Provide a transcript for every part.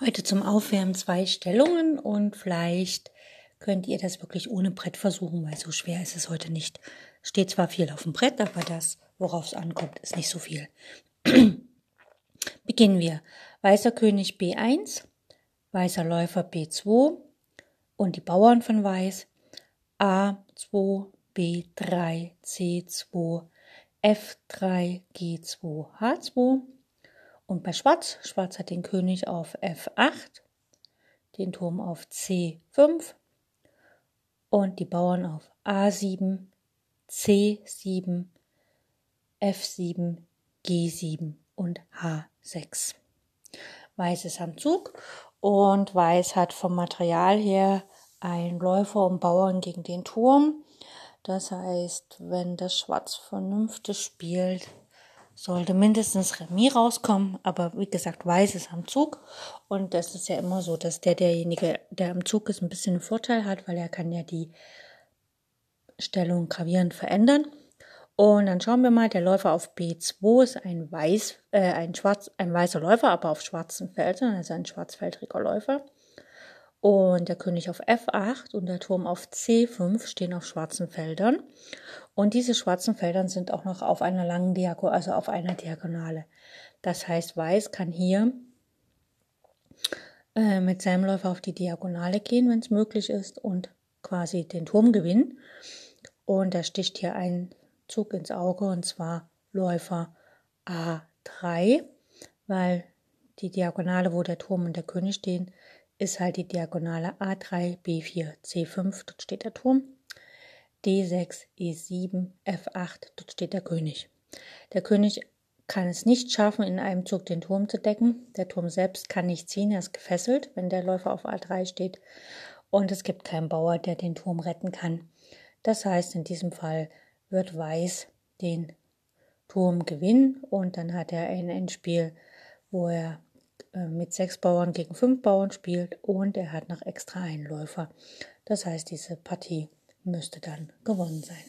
Heute zum Aufwärmen zwei Stellungen und vielleicht könnt ihr das wirklich ohne Brett versuchen, weil so schwer ist es heute nicht. Steht zwar viel auf dem Brett, aber das, worauf es ankommt, ist nicht so viel. Beginnen wir. Weißer König B1, weißer Läufer B2 und die Bauern von Weiß A2, B3, C2, F3, G2, H2 und bei Schwarz, Schwarz hat den König auf F8, den Turm auf C5 und die Bauern auf A7, C7, F7, G7 und H6. Weiß ist am Zug und Weiß hat vom Material her ein Läufer und Bauern gegen den Turm. Das heißt, wenn das Schwarz vernünftig spielt, sollte mindestens Remis rauskommen, aber wie gesagt, Weiß ist am Zug und das ist ja immer so, dass der derjenige, der am Zug ist, ein bisschen einen Vorteil hat, weil er kann ja die Stellung gravierend verändern. Und dann schauen wir mal, der Läufer auf B2 ist ein weiß, äh, ein schwarz, ein weißer Läufer, aber auf schwarzen Feldern, also ein schwarzfeldriger Läufer. Und der König auf F8 und der Turm auf C5 stehen auf schwarzen Feldern. Und diese schwarzen Feldern sind auch noch auf einer langen Diagonale, also auf einer Diagonale. Das heißt, Weiß kann hier äh, mit seinem Läufer auf die Diagonale gehen, wenn es möglich ist, und quasi den Turm gewinnen. Und da sticht hier ein Zug ins Auge, und zwar Läufer A3, weil die Diagonale, wo der Turm und der König stehen, ist halt die Diagonale A3, B4, C5, dort steht der Turm. D6, E7, F8, dort steht der König. Der König kann es nicht schaffen, in einem Zug den Turm zu decken. Der Turm selbst kann nicht ziehen, er ist gefesselt, wenn der Läufer auf A3 steht. Und es gibt keinen Bauer, der den Turm retten kann. Das heißt, in diesem Fall wird Weiß den Turm gewinnen und dann hat er ein Endspiel, wo er mit sechs Bauern gegen fünf Bauern spielt und er hat noch extra einen Läufer. Das heißt, diese Partie müsste dann gewonnen sein.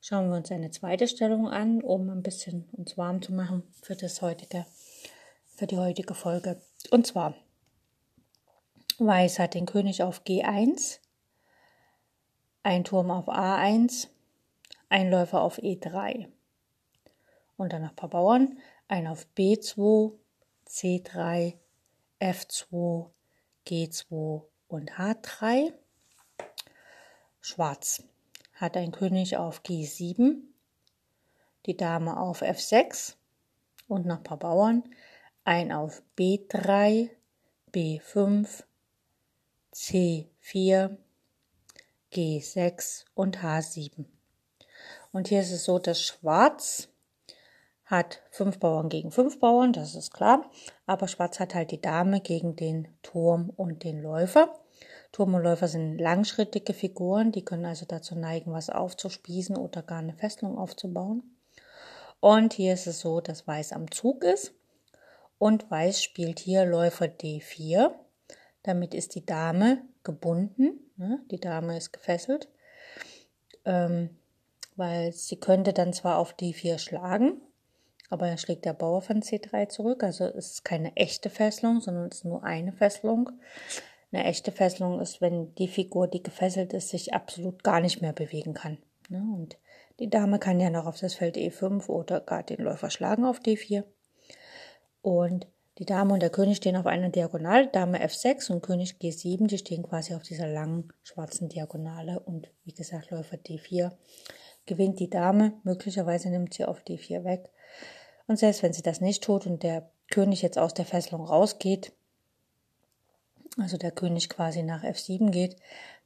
Schauen wir uns eine zweite Stellung an, um ein bisschen uns warm zu machen für das heutige, für die heutige Folge. Und zwar Weiß hat den König auf G1, ein Turm auf A1, ein Läufer auf E3 und dann noch ein paar Bauern, ein auf B2, C3, F2, G2 und H3. Schwarz hat ein König auf G7, die Dame auf F6 und noch ein paar Bauern, ein auf B3, B5, C4, G6 und H7. Und hier ist es so, dass Schwarz hat fünf Bauern gegen fünf Bauern, das ist klar. Aber Schwarz hat halt die Dame gegen den Turm und den Läufer. Turm und Läufer sind langschrittige Figuren, die können also dazu neigen, was aufzuspießen oder gar eine Festung aufzubauen. Und hier ist es so, dass Weiß am Zug ist und Weiß spielt hier Läufer D4. Damit ist die Dame gebunden, ne? die Dame ist gefesselt, ähm, weil sie könnte dann zwar auf D4 schlagen, aber dann schlägt der Bauer von C3 zurück. Also es ist keine echte Fesselung, sondern es ist nur eine Fesselung. Eine echte Fesselung ist, wenn die Figur, die gefesselt ist, sich absolut gar nicht mehr bewegen kann. Ne? Und die Dame kann ja noch auf das Feld E5 oder gar den Läufer schlagen auf D4. Und die Dame und der König stehen auf einer Diagonale, Dame F6 und König G7, die stehen quasi auf dieser langen schwarzen Diagonale und wie gesagt Läufer D4 gewinnt die Dame, möglicherweise nimmt sie auf D4 weg und selbst wenn sie das nicht tut und der König jetzt aus der Fesselung rausgeht, also der König quasi nach F7 geht,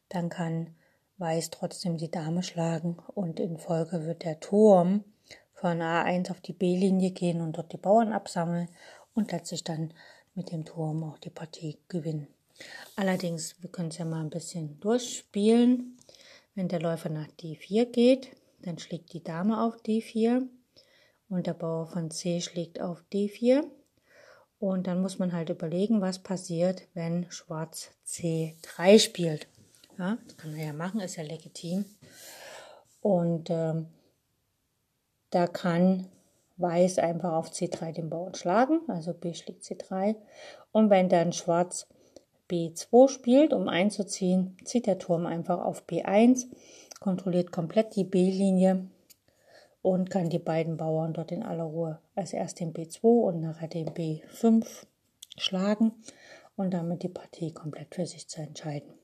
dann kann Weiß trotzdem die Dame schlagen und in Folge wird der Turm von A1 auf die B-Linie gehen und dort die Bauern absammeln und letztlich dann mit dem Turm auch die Partie gewinnen. Allerdings, wir können es ja mal ein bisschen durchspielen. Wenn der Läufer nach D4 geht, dann schlägt die Dame auf D4 und der Bauer von C schlägt auf D4. Und dann muss man halt überlegen, was passiert, wenn Schwarz C3 spielt. Ja, das kann er ja machen, ist ja legitim. Und ähm, da kann Weiß einfach auf C3 den Bauern schlagen, also B schlägt C3. Und wenn dann Schwarz B2 spielt, um einzuziehen, zieht der Turm einfach auf B1, kontrolliert komplett die B-Linie und kann die beiden Bauern dort in aller Ruhe als erst den B2 und nachher den B5 schlagen und damit die Partie komplett für sich zu entscheiden.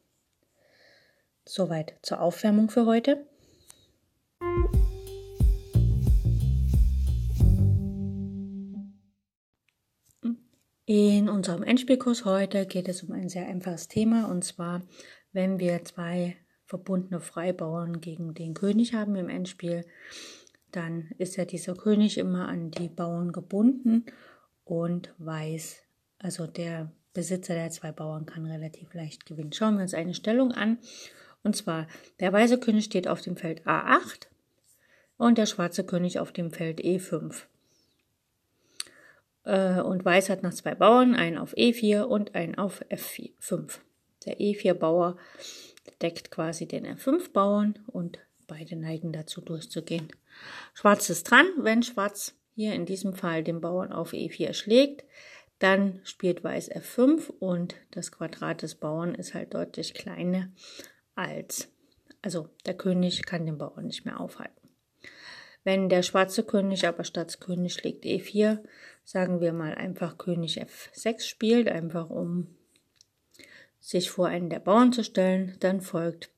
Soweit zur Aufwärmung für heute. In unserem Endspielkurs heute geht es um ein sehr einfaches Thema und zwar, wenn wir zwei verbundene Freibauern gegen den König haben im Endspiel, dann ist ja dieser König immer an die Bauern gebunden und weiß, also der Besitzer der zwei Bauern kann relativ leicht gewinnen. Schauen wir uns eine Stellung an. Und zwar, der weiße König steht auf dem Feld A8 und der schwarze König auf dem Feld E5. Äh, und Weiß hat noch zwei Bauern, einen auf E4 und einen auf F5. Der E4-Bauer deckt quasi den F5-Bauern und beide neigen dazu durchzugehen. Schwarz ist dran. Wenn Schwarz hier in diesem Fall den Bauern auf E4 schlägt, dann spielt Weiß F5 und das Quadrat des Bauern ist halt deutlich kleiner als, also der König kann den Bauern nicht mehr aufhalten. Wenn der schwarze König aber statt König schlägt E4, sagen wir mal einfach König F6 spielt, einfach um sich vor einen der Bauern zu stellen, dann folgt,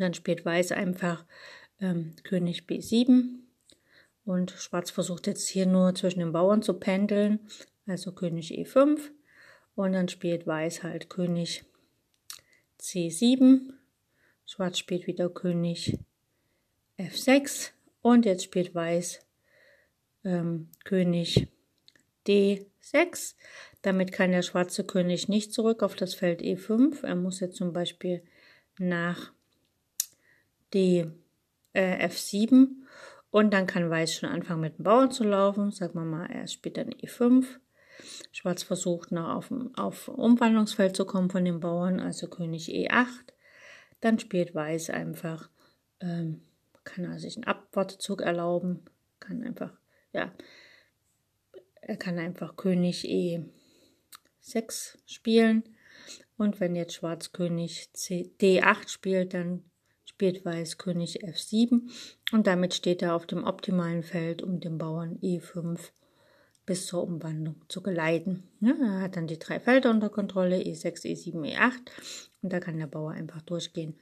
dann spielt Weiß einfach ähm, König B7 und Schwarz versucht jetzt hier nur zwischen den Bauern zu pendeln, also König E5 und dann spielt Weiß halt König C7, Schwarz spielt wieder König F6 und jetzt spielt Weiß ähm, König D6. Damit kann der schwarze König nicht zurück auf das Feld E5. Er muss jetzt zum Beispiel nach D, äh, F7 und dann kann Weiß schon anfangen mit dem Bauern zu laufen. Sagen wir mal, er spielt dann E5. Schwarz versucht noch auf, auf Umwandlungsfeld zu kommen von den Bauern, also König E8. Dann spielt Weiß einfach ähm, kann er sich einen Abwartezug erlauben, kann einfach, ja, er kann einfach König E6 spielen. Und wenn jetzt Schwarz König C, D8 spielt, dann spielt Weiß König F7 und damit steht er auf dem optimalen Feld, um den Bauern E5 bis zur Umwandlung zu geleiten. Ja, er hat dann die drei Felder unter Kontrolle, E6, E7, E8 und da kann der Bauer einfach durchgehen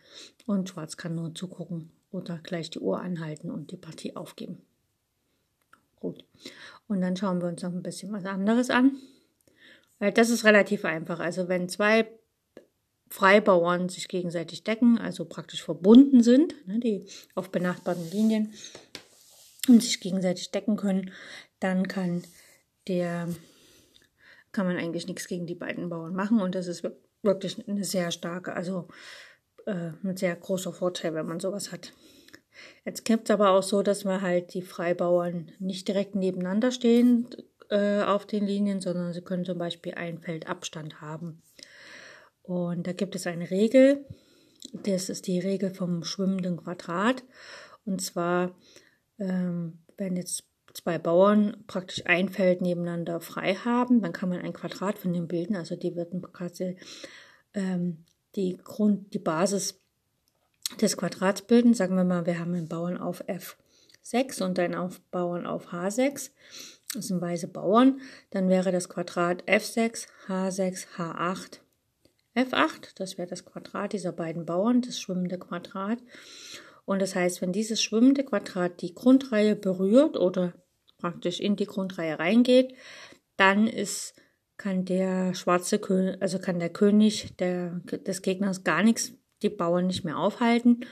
und Schwarz kann nur zugucken, oder gleich die Uhr anhalten und die Partie aufgeben. Gut. Und dann schauen wir uns noch ein bisschen was anderes an. Weil das ist relativ einfach. Also wenn zwei Freibauern sich gegenseitig decken, also praktisch verbunden sind, ne, die auf benachbarten Linien und sich gegenseitig decken können, dann kann der kann man eigentlich nichts gegen die beiden Bauern machen und das ist wirklich eine sehr starke, also äh, ein sehr großer Vorteil, wenn man sowas hat. Jetzt gibt es aber auch so, dass wir halt die Freibauern nicht direkt nebeneinander stehen äh, auf den Linien, sondern sie können zum Beispiel ein Feld Abstand haben. Und da gibt es eine Regel, das ist die Regel vom schwimmenden Quadrat. Und zwar, ähm, wenn jetzt zwei Bauern praktisch ein Feld nebeneinander frei haben, dann kann man ein Quadrat von dem bilden. Also die würden quasi ähm, die Grund, die Basis des Quadrats bilden. Sagen wir mal, wir haben einen Bauern auf F6 und einen auf Bauern auf H6. Das sind weiße Bauern. Dann wäre das Quadrat F6, H6, H8, F8. Das wäre das Quadrat dieser beiden Bauern, das schwimmende Quadrat. Und das heißt, wenn dieses schwimmende Quadrat die Grundreihe berührt oder praktisch in die Grundreihe reingeht, dann ist kann der schwarze König, also kann der König der, des Gegners gar nichts die Bauern nicht mehr aufhalten.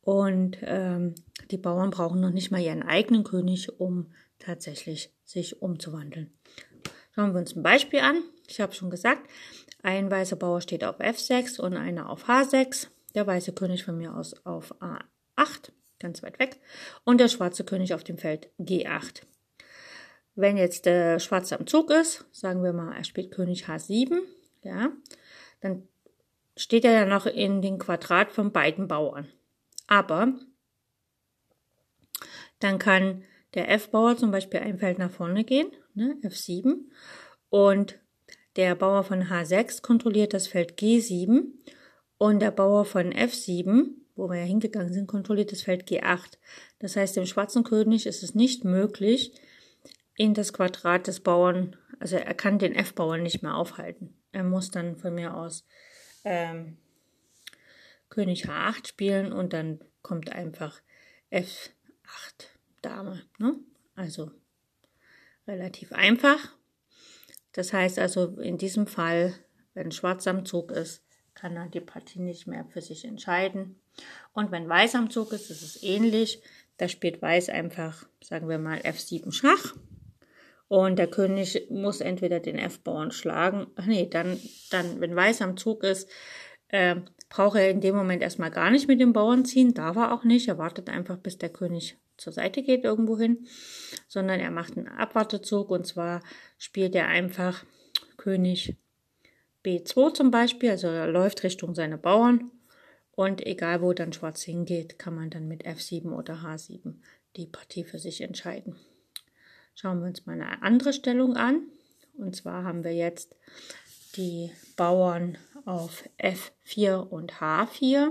Und ähm, die Bauern brauchen noch nicht mal ihren eigenen König, um tatsächlich sich umzuwandeln. Schauen wir uns ein Beispiel an. Ich habe schon gesagt, ein weißer Bauer steht auf F6 und einer auf H6. Der weiße König von mir aus auf A8, ganz weit weg. Und der schwarze König auf dem Feld G8. Wenn jetzt der Schwarze am Zug ist, sagen wir mal, er spielt König H7, ja, dann steht er ja noch in den Quadrat von beiden Bauern. Aber dann kann der F-Bauer zum Beispiel ein Feld nach vorne gehen, ne, F7, und der Bauer von H6 kontrolliert das Feld G7 und der Bauer von F7, wo wir ja hingegangen sind, kontrolliert das Feld G8. Das heißt, dem schwarzen König ist es nicht möglich, in das Quadrat des Bauern, also er kann den F-Bauern nicht mehr aufhalten. Er muss dann von mir aus ähm, König H8 spielen und dann kommt einfach F8 Dame. Ne? Also relativ einfach. Das heißt also in diesem Fall, wenn Schwarz am Zug ist, kann er die Partie nicht mehr für sich entscheiden. Und wenn Weiß am Zug ist, ist es ähnlich. Da spielt Weiß einfach, sagen wir mal, F7 Schach. Und der König muss entweder den F-Bauern schlagen. Ach nee, dann, dann, wenn Weiß am Zug ist, äh, braucht er in dem Moment erstmal gar nicht mit dem Bauern ziehen. Darf er auch nicht. Er wartet einfach, bis der König zur Seite geht irgendwo hin, sondern er macht einen Abwartezug und zwar spielt er einfach König B2 zum Beispiel, also er läuft Richtung seine Bauern und egal wo dann Schwarz hingeht, kann man dann mit F7 oder H7 die Partie für sich entscheiden. Schauen wir uns mal eine andere Stellung an. Und zwar haben wir jetzt die Bauern auf F4 und H4.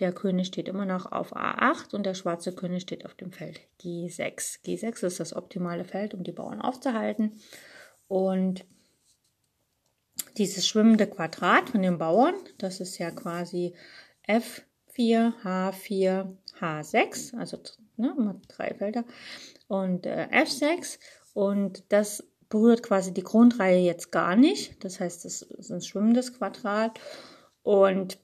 Der König steht immer noch auf A8 und der schwarze König steht auf dem Feld G6. G6 ist das optimale Feld, um die Bauern aufzuhalten. Und dieses schwimmende Quadrat von den Bauern, das ist ja quasi F4, H4, H6, also ne, drei Felder, und äh, F6 und das berührt quasi die Grundreihe jetzt gar nicht. Das heißt, es ist ein schwimmendes Quadrat und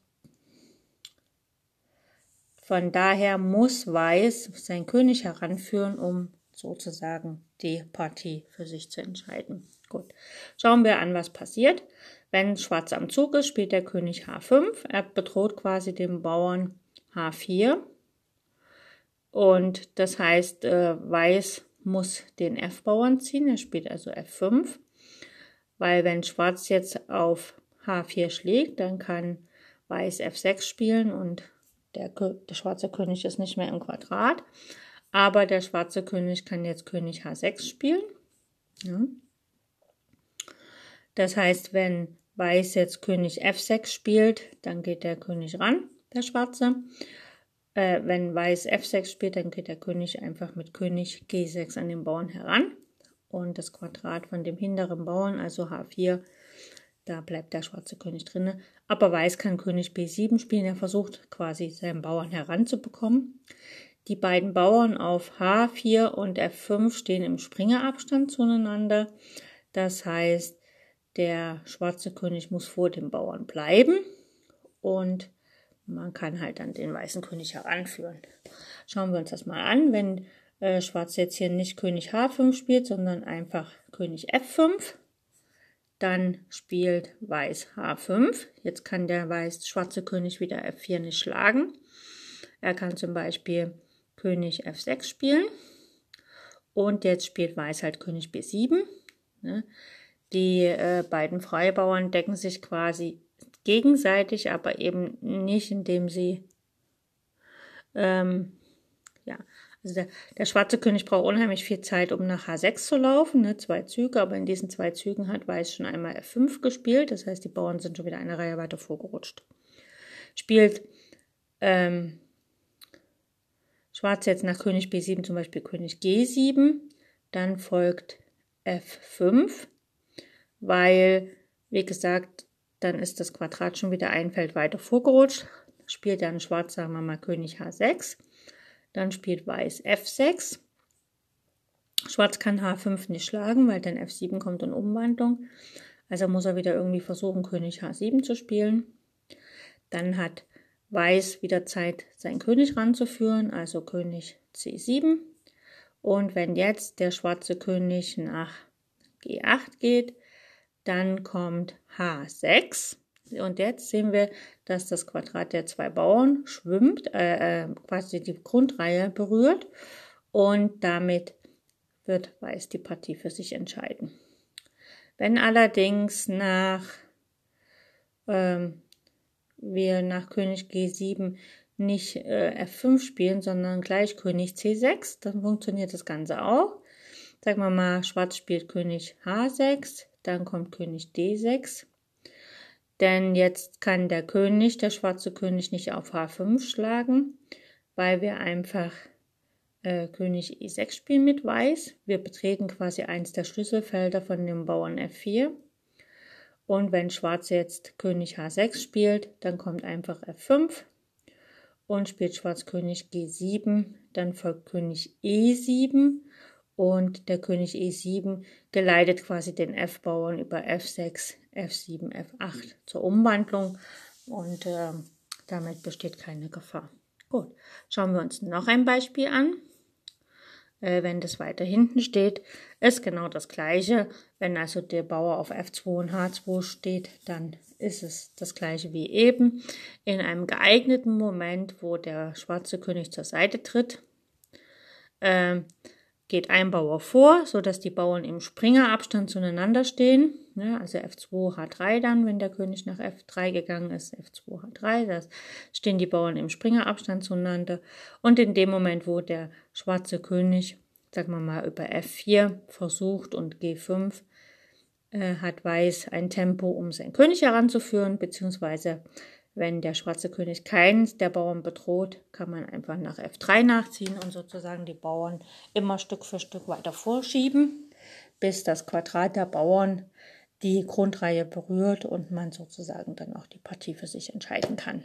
von daher muss Weiß sein König heranführen, um sozusagen die Partie für sich zu entscheiden. Gut, schauen wir an, was passiert. Wenn Schwarz am Zug ist, spielt der König H5. Er bedroht quasi den Bauern H4. Und das heißt, äh, Weiß muss den F-Bauern ziehen. Er spielt also F5. Weil wenn Schwarz jetzt auf H4 schlägt, dann kann Weiß F6 spielen und der, der schwarze König ist nicht mehr im Quadrat. Aber der schwarze König kann jetzt König H6 spielen. Ja. Das heißt, wenn Weiß jetzt König F6 spielt, dann geht der König ran, der Schwarze. Äh, wenn Weiß F6 spielt, dann geht der König einfach mit König G6 an den Bauern heran. Und das Quadrat von dem hinteren Bauern, also H4, da bleibt der schwarze König drinne. Aber Weiß kann König B7 spielen. Er versucht quasi seinen Bauern heranzubekommen. Die beiden Bauern auf H4 und F5 stehen im Springerabstand zueinander. Das heißt, der schwarze König muss vor dem Bauern bleiben und man kann halt dann den weißen König heranführen. Schauen wir uns das mal an. Wenn äh, Schwarz jetzt hier nicht König H5 spielt, sondern einfach König F5, dann spielt Weiß H5. Jetzt kann der weiß schwarze König wieder F4 nicht schlagen. Er kann zum Beispiel König F6 spielen. Und jetzt spielt Weiß halt König B7. Ne? Die äh, beiden Freibauern decken sich quasi gegenseitig, aber eben nicht, indem sie ähm, also der, der, schwarze König braucht unheimlich viel Zeit, um nach H6 zu laufen, ne, zwei Züge, aber in diesen zwei Zügen hat Weiß schon einmal F5 gespielt, das heißt, die Bauern sind schon wieder eine Reihe weiter vorgerutscht. Spielt ähm, Schwarz jetzt nach König B7 zum Beispiel König G7, dann folgt F5, weil, wie gesagt, dann ist das Quadrat schon wieder ein Feld weiter vorgerutscht. Spielt dann Schwarz, sagen wir mal, König H6. Dann spielt Weiß F6. Schwarz kann H5 nicht schlagen, weil dann F7 kommt in Umwandlung. Also muss er wieder irgendwie versuchen, König H7 zu spielen. Dann hat Weiß wieder Zeit, seinen König ranzuführen, also König C7. Und wenn jetzt der schwarze König nach G8 geht. Dann kommt H6. Und jetzt sehen wir, dass das Quadrat der zwei Bauern schwimmt, äh, äh, quasi die Grundreihe berührt. Und damit wird Weiß die Partie für sich entscheiden. Wenn allerdings nach ähm, wir nach König G7 nicht äh, F5 spielen, sondern gleich König C6, dann funktioniert das Ganze auch. Sagen wir mal, Schwarz spielt König H6, dann kommt König D6. Denn jetzt kann der König, der schwarze König, nicht auf H5 schlagen, weil wir einfach äh, König E6 spielen mit Weiß. Wir betreten quasi eins der Schlüsselfelder von dem Bauern F4. Und wenn Schwarz jetzt König H6 spielt, dann kommt einfach F5 und spielt Schwarz König G7, dann folgt König E7 und der König E7 geleitet quasi den F-Bauern über F6, F7, F8 zur Umwandlung und äh, damit besteht keine Gefahr. Gut, schauen wir uns noch ein Beispiel an äh, wenn das weiter hinten steht, ist genau das gleiche. Wenn also der Bauer auf F2 und H2 steht, dann ist es das gleiche wie eben. In einem geeigneten Moment, wo der schwarze König zur Seite tritt, äh, geht ein Bauer vor, sodass die Bauern im Springerabstand zueinander stehen. Ja, also F2, H3 dann, wenn der König nach F3 gegangen ist, F2, H3, da stehen die Bauern im Springerabstand zueinander. Und in dem Moment, wo der schwarze König, sagen wir mal, über F4 versucht und G5, äh, hat Weiß ein Tempo, um seinen König heranzuführen, beziehungsweise wenn der schwarze König keins der Bauern bedroht, kann man einfach nach F3 nachziehen und sozusagen die Bauern immer Stück für Stück weiter vorschieben, bis das Quadrat der Bauern die Grundreihe berührt und man sozusagen dann auch die Partie für sich entscheiden kann.